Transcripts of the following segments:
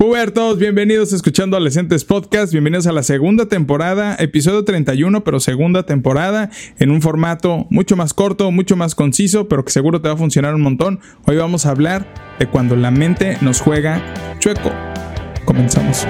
Pubertos, bienvenidos a Escuchando Adolescentes Podcast, bienvenidos a la segunda temporada, episodio 31, pero segunda temporada, en un formato mucho más corto, mucho más conciso, pero que seguro te va a funcionar un montón. Hoy vamos a hablar de cuando la mente nos juega chueco. Comenzamos.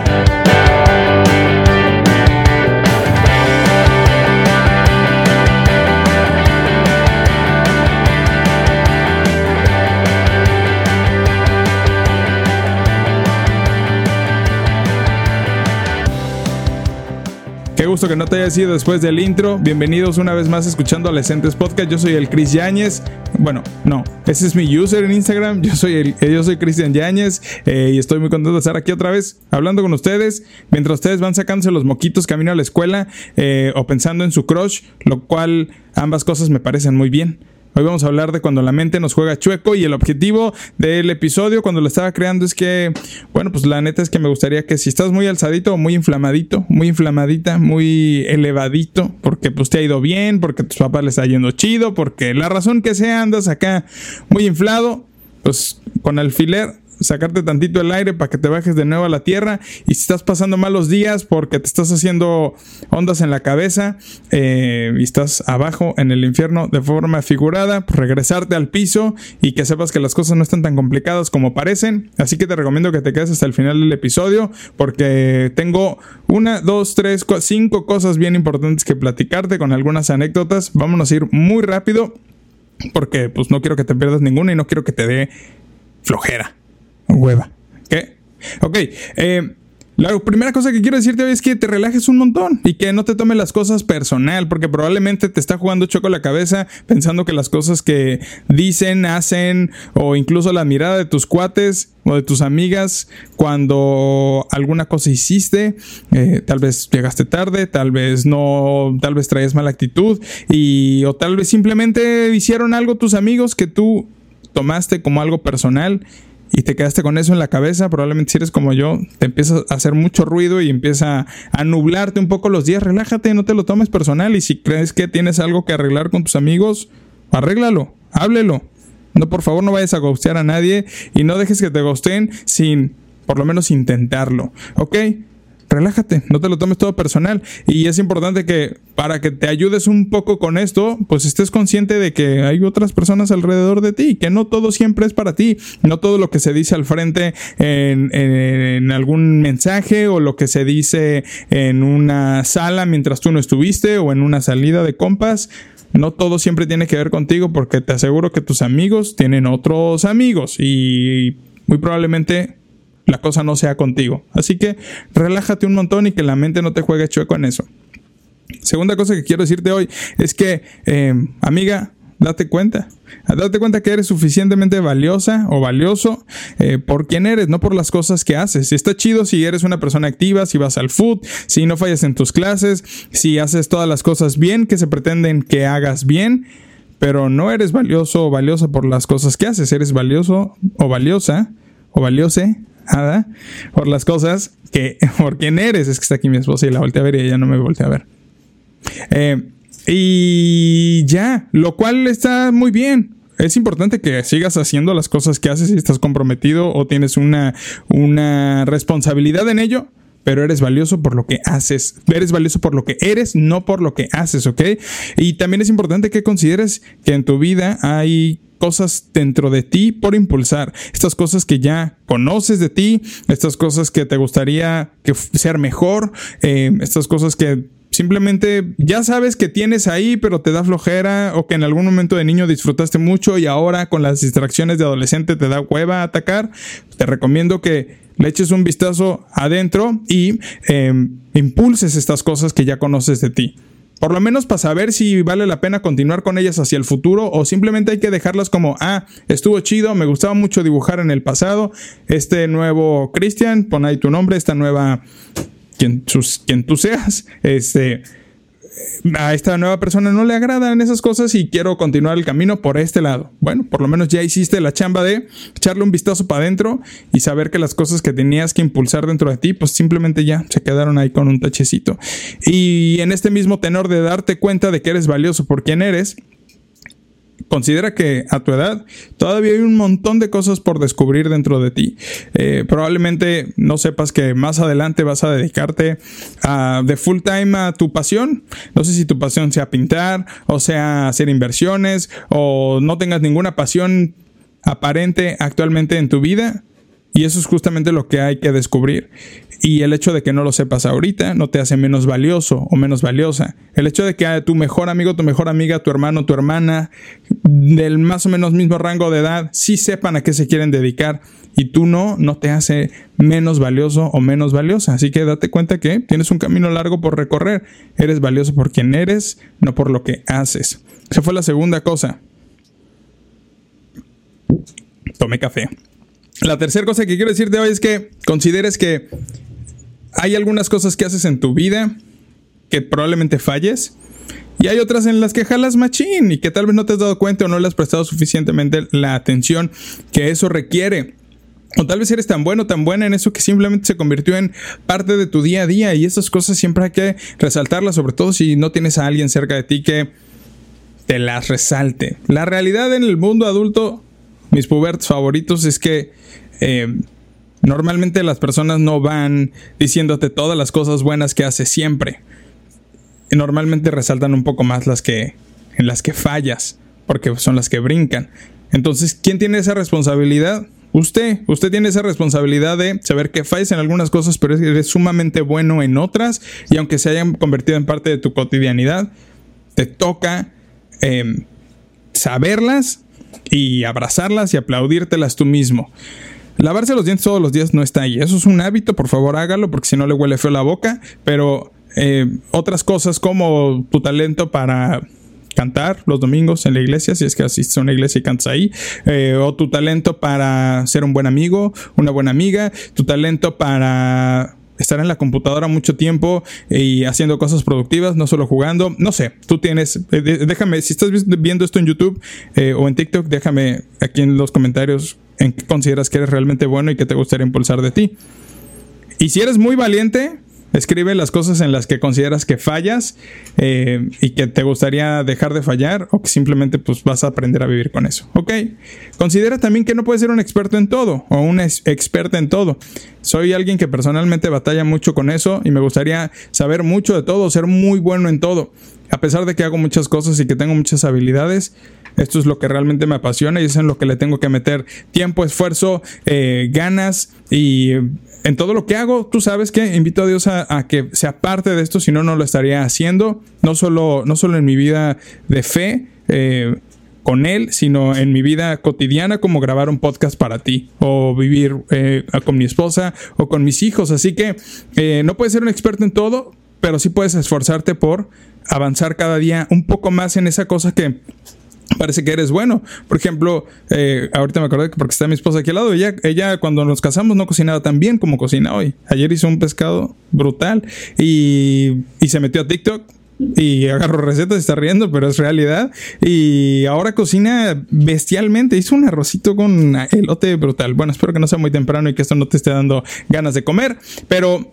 Qué gusto que no te hayas ido después del intro. Bienvenidos una vez más escuchando Adolescentes Podcast. Yo soy el Chris Yáñez. Bueno, no, ese es mi user en Instagram. Yo soy el, yo soy Cristian Yáñez eh, y estoy muy contento de estar aquí otra vez hablando con ustedes mientras ustedes van sacándose los moquitos camino a la escuela eh, o pensando en su crush, lo cual ambas cosas me parecen muy bien. Hoy vamos a hablar de cuando la mente nos juega chueco y el objetivo del episodio cuando lo estaba creando es que, bueno, pues la neta es que me gustaría que si estás muy alzadito muy inflamadito, muy inflamadita, muy elevadito, porque pues te ha ido bien, porque tus papás les está yendo chido, porque la razón que sea andas acá muy inflado, pues con alfiler sacarte tantito el aire para que te bajes de nuevo a la tierra. Y si estás pasando malos días porque te estás haciendo ondas en la cabeza eh, y estás abajo en el infierno de forma figurada, pues regresarte al piso y que sepas que las cosas no están tan complicadas como parecen. Así que te recomiendo que te quedes hasta el final del episodio porque tengo una, dos, tres, cinco cosas bien importantes que platicarte con algunas anécdotas. Vámonos a ir muy rápido porque pues no quiero que te pierdas ninguna y no quiero que te dé flojera hueva. ¿Qué? Ok. Eh, la primera cosa que quiero decirte hoy es que te relajes un montón y que no te tomes las cosas personal, porque probablemente te está jugando choco la cabeza pensando que las cosas que dicen, hacen o incluso la mirada de tus cuates o de tus amigas cuando alguna cosa hiciste, eh, tal vez llegaste tarde, tal vez no, tal vez traes mala actitud y o tal vez simplemente hicieron algo tus amigos que tú tomaste como algo personal y te quedaste con eso en la cabeza, probablemente si eres como yo, te empieza a hacer mucho ruido y empieza a nublarte un poco los días, relájate, no te lo tomes personal y si crees que tienes algo que arreglar con tus amigos, arréglalo, háblelo. No, por favor, no vayas a ghostear a nadie y no dejes que te ghosten sin por lo menos intentarlo, ¿ok? Relájate, no te lo tomes todo personal. Y es importante que para que te ayudes un poco con esto, pues estés consciente de que hay otras personas alrededor de ti, que no todo siempre es para ti, no todo lo que se dice al frente en, en algún mensaje o lo que se dice en una sala mientras tú no estuviste o en una salida de compas. No todo siempre tiene que ver contigo porque te aseguro que tus amigos tienen otros amigos y muy probablemente la cosa no sea contigo. Así que relájate un montón y que la mente no te juegue chueco en eso. Segunda cosa que quiero decirte hoy es que, eh, amiga, date cuenta. Date cuenta que eres suficientemente valiosa o valioso eh, por quien eres, no por las cosas que haces. Está chido si eres una persona activa, si vas al food, si no fallas en tus clases, si haces todas las cosas bien que se pretenden que hagas bien, pero no eres valioso o valiosa por las cosas que haces. Eres valioso o valiosa o valiose por las cosas que, por quién eres. Es que está aquí mi esposa y la volteé a ver y ella no me voltea a ver. Eh, y ya, lo cual está muy bien. Es importante que sigas haciendo las cosas que haces si estás comprometido o tienes una, una responsabilidad en ello, pero eres valioso por lo que haces. Eres valioso por lo que eres, no por lo que haces, ¿ok? Y también es importante que consideres que en tu vida hay cosas dentro de ti por impulsar, estas cosas que ya conoces de ti, estas cosas que te gustaría que ser mejor, eh, estas cosas que simplemente ya sabes que tienes ahí, pero te da flojera o que en algún momento de niño disfrutaste mucho y ahora con las distracciones de adolescente te da hueva atacar, te recomiendo que le eches un vistazo adentro y eh, impulses estas cosas que ya conoces de ti. Por lo menos para saber si vale la pena continuar con ellas hacia el futuro o simplemente hay que dejarlas como, ah, estuvo chido, me gustaba mucho dibujar en el pasado, este nuevo Christian, pon ahí tu nombre, esta nueva, quien, quien tú seas, este a esta nueva persona no le agradan esas cosas y quiero continuar el camino por este lado. Bueno, por lo menos ya hiciste la chamba de echarle un vistazo para adentro y saber que las cosas que tenías que impulsar dentro de ti, pues simplemente ya se quedaron ahí con un tachecito. Y en este mismo tenor de darte cuenta de que eres valioso por quien eres, considera que a tu edad todavía hay un montón de cosas por descubrir dentro de ti. Eh, probablemente no sepas que más adelante vas a dedicarte a, de full time a tu pasión. No sé si tu pasión sea pintar o sea hacer inversiones o no tengas ninguna pasión aparente actualmente en tu vida. Y eso es justamente lo que hay que descubrir. Y el hecho de que no lo sepas ahorita no te hace menos valioso o menos valiosa. El hecho de que tu mejor amigo, tu mejor amiga, tu hermano, tu hermana, del más o menos mismo rango de edad, sí sepan a qué se quieren dedicar y tú no, no te hace menos valioso o menos valiosa. Así que date cuenta que tienes un camino largo por recorrer. Eres valioso por quien eres, no por lo que haces. Esa fue la segunda cosa. Tomé café. La tercera cosa que quiero decirte hoy es que consideres que hay algunas cosas que haces en tu vida que probablemente falles. Y hay otras en las que jalas machín y que tal vez no te has dado cuenta o no le has prestado suficientemente la atención que eso requiere. O tal vez eres tan bueno, tan buena en eso que simplemente se convirtió en parte de tu día a día y esas cosas siempre hay que resaltarlas, sobre todo si no tienes a alguien cerca de ti que te las resalte. La realidad en el mundo adulto, mis pubertos favoritos, es que eh, normalmente las personas no van diciéndote todas las cosas buenas que haces siempre. Normalmente resaltan un poco más las que en las que fallas, porque son las que brincan. Entonces, ¿quién tiene esa responsabilidad? Usted, usted tiene esa responsabilidad de saber que fallas en algunas cosas, pero eres sumamente bueno en otras, y aunque se hayan convertido en parte de tu cotidianidad, te toca em, saberlas y abrazarlas y aplaudírtelas tú mismo. Lavarse los dientes todos los días no está ahí. Eso es un hábito, por favor hágalo porque si no le huele feo la boca. Pero eh, otras cosas como tu talento para cantar los domingos en la iglesia, si es que asistes a una iglesia y cantas ahí, eh, o tu talento para ser un buen amigo, una buena amiga, tu talento para estar en la computadora mucho tiempo y haciendo cosas productivas, no solo jugando. No sé, tú tienes, eh, déjame, si estás viendo esto en YouTube o en TikTok, déjame aquí en los comentarios en qué consideras que eres realmente bueno y que te gustaría impulsar de ti. Y si eres muy valiente, escribe las cosas en las que consideras que fallas eh, y que te gustaría dejar de fallar o que simplemente pues vas a aprender a vivir con eso. Ok. Considera también que no puedes ser un experto en todo o una experta en todo. Soy alguien que personalmente batalla mucho con eso y me gustaría saber mucho de todo, ser muy bueno en todo. A pesar de que hago muchas cosas y que tengo muchas habilidades, esto es lo que realmente me apasiona y es en lo que le tengo que meter tiempo, esfuerzo, eh, ganas y en todo lo que hago, tú sabes que invito a Dios a, que sea parte de esto, si no, no lo estaría haciendo, no solo, no solo en mi vida de fe. Eh, con él, sino en mi vida cotidiana como grabar un podcast para ti o vivir eh, con mi esposa o con mis hijos. Así que no puedes ser un experto en todo, pero sí puedes esforzarte por avanzar cada día un poco más en esa cosa que parece que eres bueno. Por ejemplo, eh, ahorita me acordé que porque está mi esposa aquí al lado, ella, ella cuando nos casamos no cocinaba tan bien como cocina hoy. Ayer hizo un pescado brutal y, y se metió a TikTok y agarró recetas y está riendo, pero es realidad. Y ahora cocina bestialmente. Hizo un arrocito con elote brutal. Bueno, espero que no sea muy temprano y que esto no te esté dando ganas de comer, pero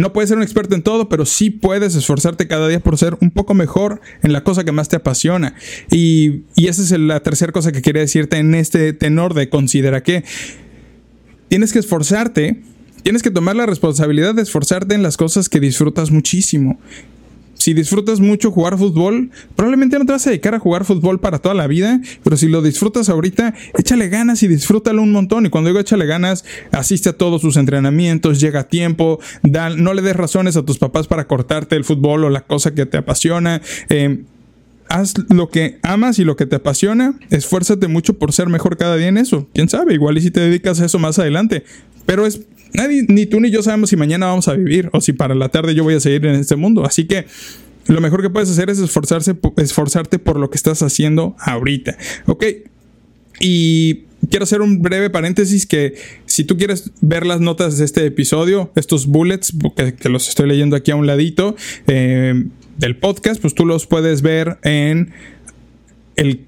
no puedes ser un experto en todo, pero sí puedes esforzarte cada día por ser un poco mejor en la cosa que más te apasiona. Y, esa es la tercera cosa que quería decirte en este tenor de considera que tienes que esforzarte Tienes que tomar la responsabilidad de esforzarte en las cosas que disfrutas muchísimo si disfrutas mucho jugar fútbol, probablemente no te vas a dedicar a jugar fútbol para toda la vida, pero si lo disfrutas ahorita, échale ganas y disfrútalo un montón. Y cuando digo échale ganas, asiste a todos sus entrenamientos, llega a tiempo, no le des razones a tus papás para cortarte el fútbol o la cosa que te apasiona. Eh, haz lo que amas y lo que te apasiona, esfuérzate mucho por ser mejor cada día en eso. Quién sabe, igual y si te dedicas a eso más adelante. Pero es nadie, ni tú ni yo sabemos si mañana vamos a vivir o si para la tarde yo voy a seguir en este mundo. Así que lo mejor que puedes hacer es esforzarse, esforzarte por lo que estás haciendo ahorita. Ok. Y quiero hacer un breve paréntesis que si tú quieres ver las notas de este episodio, estos bullets, que, los estoy leyendo aquí a un ladito eh, del podcast, pues tú los puedes ver en el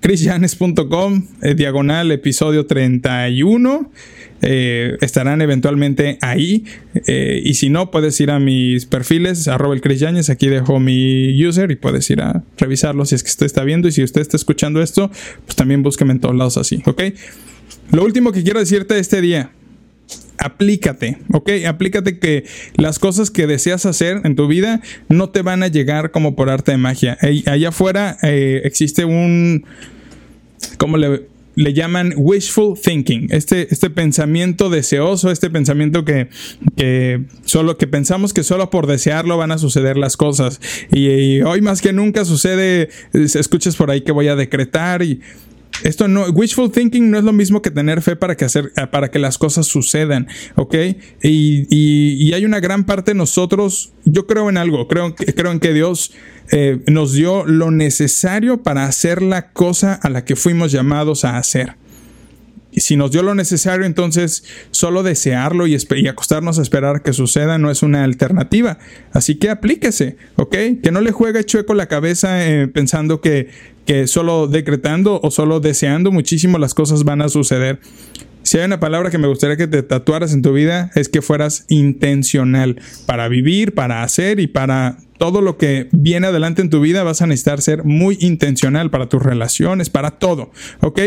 chrisjanes.com, eh, diagonal episodio 31. Eh, estarán eventualmente ahí. Eh, y si no, puedes ir a mis perfiles, arroba el Chris Aquí dejo mi user y puedes ir a revisarlo si es que usted está viendo. Y si usted está escuchando esto, pues también búsqueme en todos lados así, ¿ok? Lo último que quiero decirte este día. Aplícate, ¿ok? Aplícate que las cosas que deseas hacer en tu vida no te van a llegar como por arte de magia. allá afuera existe un... ¿Cómo le, llaman wishful thinking, este, este pensamiento deseoso, este pensamiento que, solo que pensamos que solo por desearlo van a suceder las cosas. Y, hoy más que nunca sucede, escuchas por ahí que voy a decretar y esto no, wishful thinking no es lo mismo que tener fe para que, hacer, para que las cosas sucedan, ¿ok? Y, y, hay una gran parte de nosotros, yo creo en algo, creo, creo en que Dios eh, nos dio lo necesario para hacer la cosa a la que fuimos llamados a hacer. Si nos dio lo necesario, entonces solo desearlo y, acostarnos a esperar que suceda no es una alternativa. Así que aplíquese, ¿ok? Que no le juegue chueco la cabeza eh, pensando que, que solo decretando o solo deseando muchísimo las cosas van a suceder. Si hay una palabra que me gustaría que te tatuaras en tu vida es que fueras intencional para vivir, para hacer y para todo lo que viene adelante en tu vida vas a necesitar ser muy intencional para tus relaciones, para todo, ¿ok?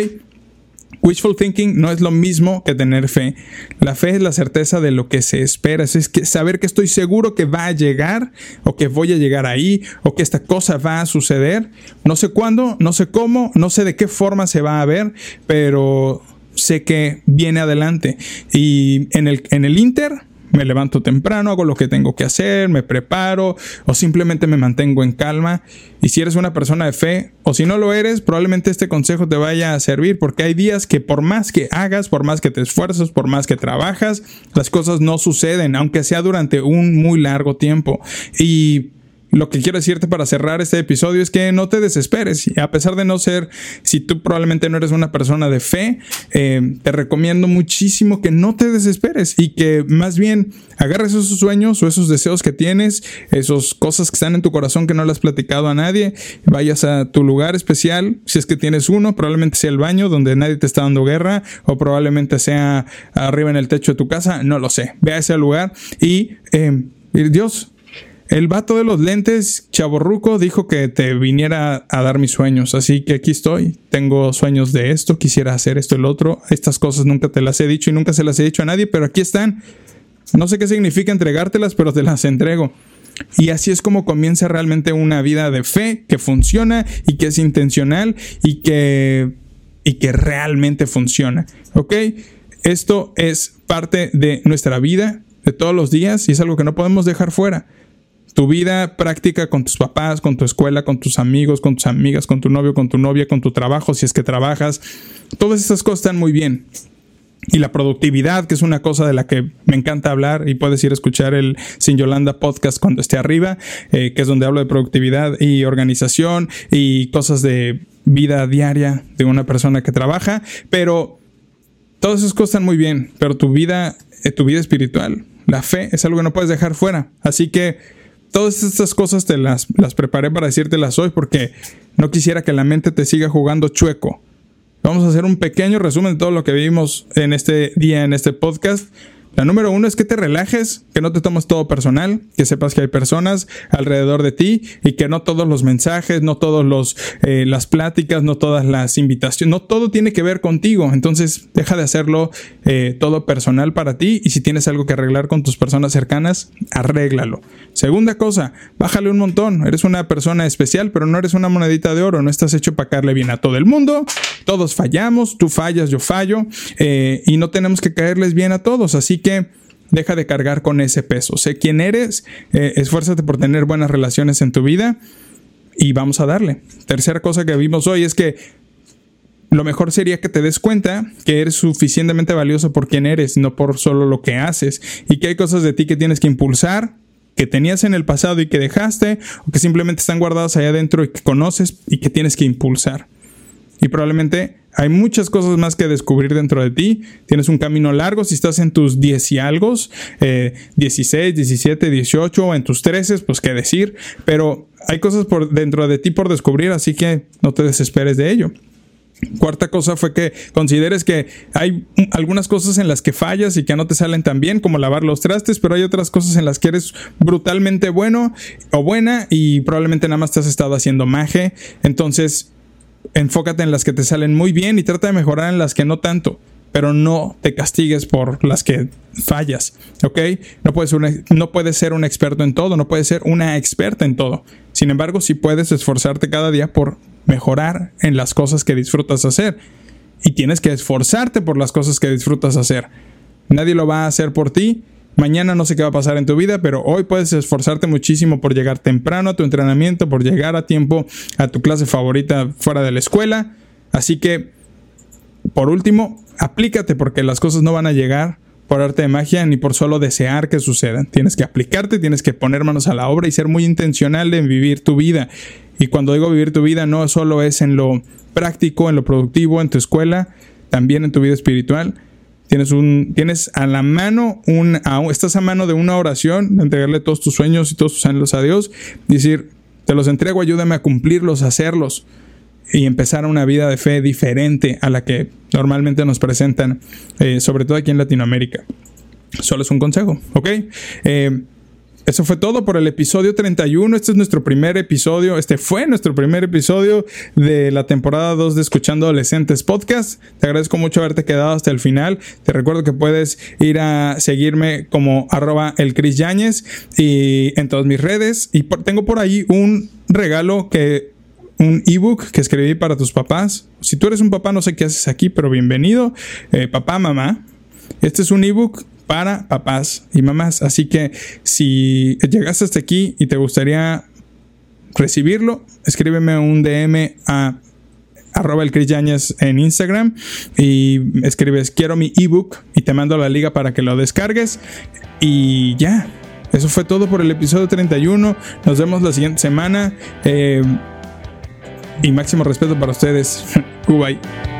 Wishful thinking no es lo mismo que tener fe. La fe es la certeza de lo que se espera, es saber que estoy seguro que va a llegar o que voy a llegar ahí o que esta cosa va a suceder. No sé cuándo, no sé cómo, no sé de qué forma se va a ver, pero sé que viene adelante. Y en el Inter me levanto temprano, hago lo que tengo que hacer, me preparo o simplemente me mantengo en calma. Y si eres una persona de fe o si no lo eres, probablemente este consejo te vaya a servir porque hay días que por más que hagas, por más que te esfuerzas, por más que trabajas, las cosas no suceden, aunque sea durante un muy largo tiempo. Y lo que quiero decirte para cerrar este episodio es que no te desesperes. A pesar de no ser, si tú probablemente no eres una persona de fe, eh, te recomiendo muchísimo que no te desesperes y que más bien agarres esos sueños o esos deseos que tienes, esas cosas que están en tu corazón que no le has platicado a nadie, vayas a tu lugar especial, si es que tienes uno, probablemente sea el baño donde nadie te está dando guerra o probablemente sea arriba en el techo de tu casa, no lo sé. Ve a ese lugar y eh, Dios, el vato de los lentes, chaborruco, dijo que te viniera a dar mis sueños. Así que aquí estoy. Tengo sueños de esto, quisiera hacer esto, el otro. Estas cosas nunca te las he dicho y nunca se las he dicho a nadie, pero aquí están. No sé qué significa entregártelas, pero te las entrego. Y así es como comienza realmente una vida de fe que funciona y que es intencional y que, y que realmente funciona. ¿Ok? Esto es parte de nuestra vida de todos los días y es algo que no podemos dejar fuera tu vida práctica con tus papás, con tu escuela, con tus amigos, con tus amigas, con tu novio, con tu novia, con tu trabajo, si es que trabajas. Todas esas cosas están muy bien. Y la productividad, que es una cosa de la que me encanta hablar, y puedes ir a escuchar el Sin Yolanda podcast cuando esté arriba, eh, que es donde hablo de productividad y organización y cosas de vida diaria de una persona que trabaja. Pero todas esas cosas están muy bien, pero tu vida, eh, tu vida espiritual, la fe, es algo que no puedes dejar fuera. Así que todas estas cosas te las, las preparé para decírtelas hoy porque no quisiera que la mente te siga jugando chueco. Vamos a hacer un pequeño resumen de todo lo que vimos en este día, en este podcast. La número uno es que te relajes, que no te tomes todo personal, que sepas que hay personas alrededor de ti y que no todos los mensajes, no todos los eh, las pláticas, no todas las invitaciones, no todo tiene que ver contigo. Entonces deja de hacerlo eh, todo personal para ti y si tienes algo que arreglar con tus personas cercanas, arréglalo. Segunda cosa, bájale un montón. Eres una persona especial, pero no eres una monedita de oro. No estás hecho para caerle bien a todo el mundo. Todos fallamos, tú fallas, yo fallo eh, y no tenemos que caerles bien a todos. Así que deja de cargar con ese peso. Sé quién eres, eh, esfuérzate por tener buenas relaciones en tu vida y vamos a darle. Tercera cosa que vimos hoy es que lo mejor sería que te des cuenta que eres suficientemente valioso por quien eres, no por solo lo que haces, y que hay cosas de ti que tienes que impulsar, que tenías en el pasado y que dejaste, o que simplemente están guardadas allá adentro y que conoces y que tienes que impulsar. Y probablemente hay muchas cosas más que descubrir dentro de ti. Tienes un camino largo si estás en tus 10 y algo, 16, 17, 18 o en tus 13, pues qué decir. Pero hay cosas por dentro de ti por descubrir, así que no te desesperes de ello. Cuarta cosa fue que consideres que hay algunas cosas en las que fallas y que no te salen tan bien, como lavar los trastes, pero hay otras cosas en las que eres brutalmente bueno o buena y probablemente nada más te has estado haciendo maje. Entonces, enfócate en las que te salen muy bien y trata de mejorar en las que no tanto pero no te castigues por las que fallas, ¿ok? No puedes, ser no ser un experto en todo, no puedes ser una experta en todo. Sin embargo, sí puedes esforzarte cada día por mejorar en las cosas que disfrutas hacer. Y tienes que esforzarte por las cosas que disfrutas hacer. Nadie lo va a hacer por ti. Mañana no sé qué va a pasar en tu vida, pero hoy puedes esforzarte muchísimo por llegar temprano a tu entrenamiento, por llegar a tiempo a tu clase favorita fuera de la escuela. Así que, por último, aplícate porque las cosas no van a llegar por arte de magia ni por solo desear que sucedan. Tienes que aplicarte, tienes que poner manos a la obra y ser muy intencional en vivir tu vida. Y cuando digo vivir tu vida no solo es en lo práctico, en lo productivo, en tu escuela, también en tu vida espiritual. Tienes, un, tienes a la mano, un, estás a mano de una oración, de entregarle todos tus sueños y todos tus anhelos a Dios, decir, te los entrego, ayúdame a cumplirlos, a hacerlos y empezar una vida de fe diferente a la que normalmente nos presentan, eh, sobre todo aquí en Latinoamérica. Solo es un consejo, ¿ok? Eh, eso fue todo por el episodio 31. Este es nuestro primer episodio. Este fue nuestro primer episodio de la temporada 2 de Escuchando Adolescentes Podcast. Te agradezco mucho haberte quedado hasta el final. Te recuerdo que puedes ir a seguirme como arroba el Chris Yáñez y en todas mis redes. Y tengo por ahí un regalo que un ebook que escribí para tus papás. Si tú eres un papá, no sé qué haces aquí, pero bienvenido. Eh, papá, mamá. Este es un ebook para papás y mamás. Así que si llegaste hasta aquí y te gustaría recibirlo, escríbeme un DM a arroba en Instagram y escribes quiero mi ebook y te mando la liga para que lo descargues y ya. Eso fue todo por el episodio 31. Nos vemos la siguiente semana. Eh, y máximo respeto para ustedes. Bye.